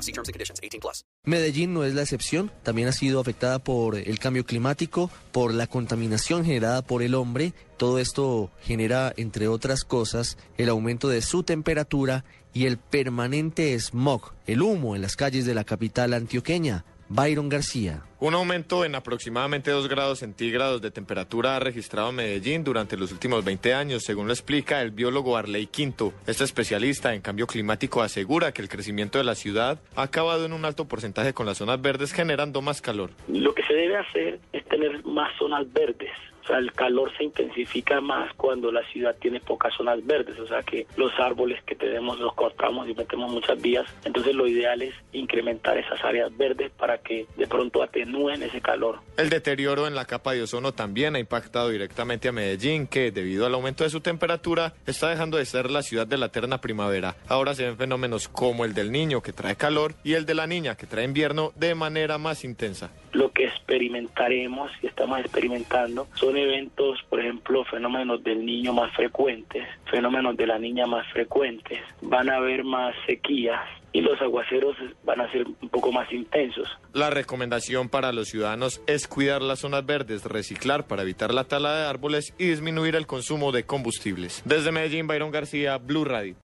See terms and conditions. 18 plus. Medellín no es la excepción, también ha sido afectada por el cambio climático, por la contaminación generada por el hombre. Todo esto genera, entre otras cosas, el aumento de su temperatura y el permanente smog, el humo en las calles de la capital antioqueña. Byron García. Un aumento en aproximadamente 2 grados centígrados de temperatura ha registrado Medellín durante los últimos 20 años, según lo explica el biólogo Arley Quinto. Este especialista en cambio climático asegura que el crecimiento de la ciudad ha acabado en un alto porcentaje con las zonas verdes generando más calor. Lo que se debe hacer es tener más zonas verdes. El calor se intensifica más cuando la ciudad tiene pocas zonas verdes, o sea que los árboles que tenemos los cortamos y metemos muchas vías. Entonces lo ideal es incrementar esas áreas verdes para que de pronto atenúen ese calor. El deterioro en la capa de ozono también ha impactado directamente a Medellín, que debido al aumento de su temperatura está dejando de ser la ciudad de la eterna primavera. Ahora se ven fenómenos como el del niño que trae calor y el de la niña que trae invierno de manera más intensa. Que experimentaremos y estamos experimentando son eventos, por ejemplo, fenómenos del niño más frecuentes, fenómenos de la niña más frecuentes. Van a haber más sequías y los aguaceros van a ser un poco más intensos. La recomendación para los ciudadanos es cuidar las zonas verdes, reciclar para evitar la tala de árboles y disminuir el consumo de combustibles. Desde Medellín, Byron García, Blue Radio.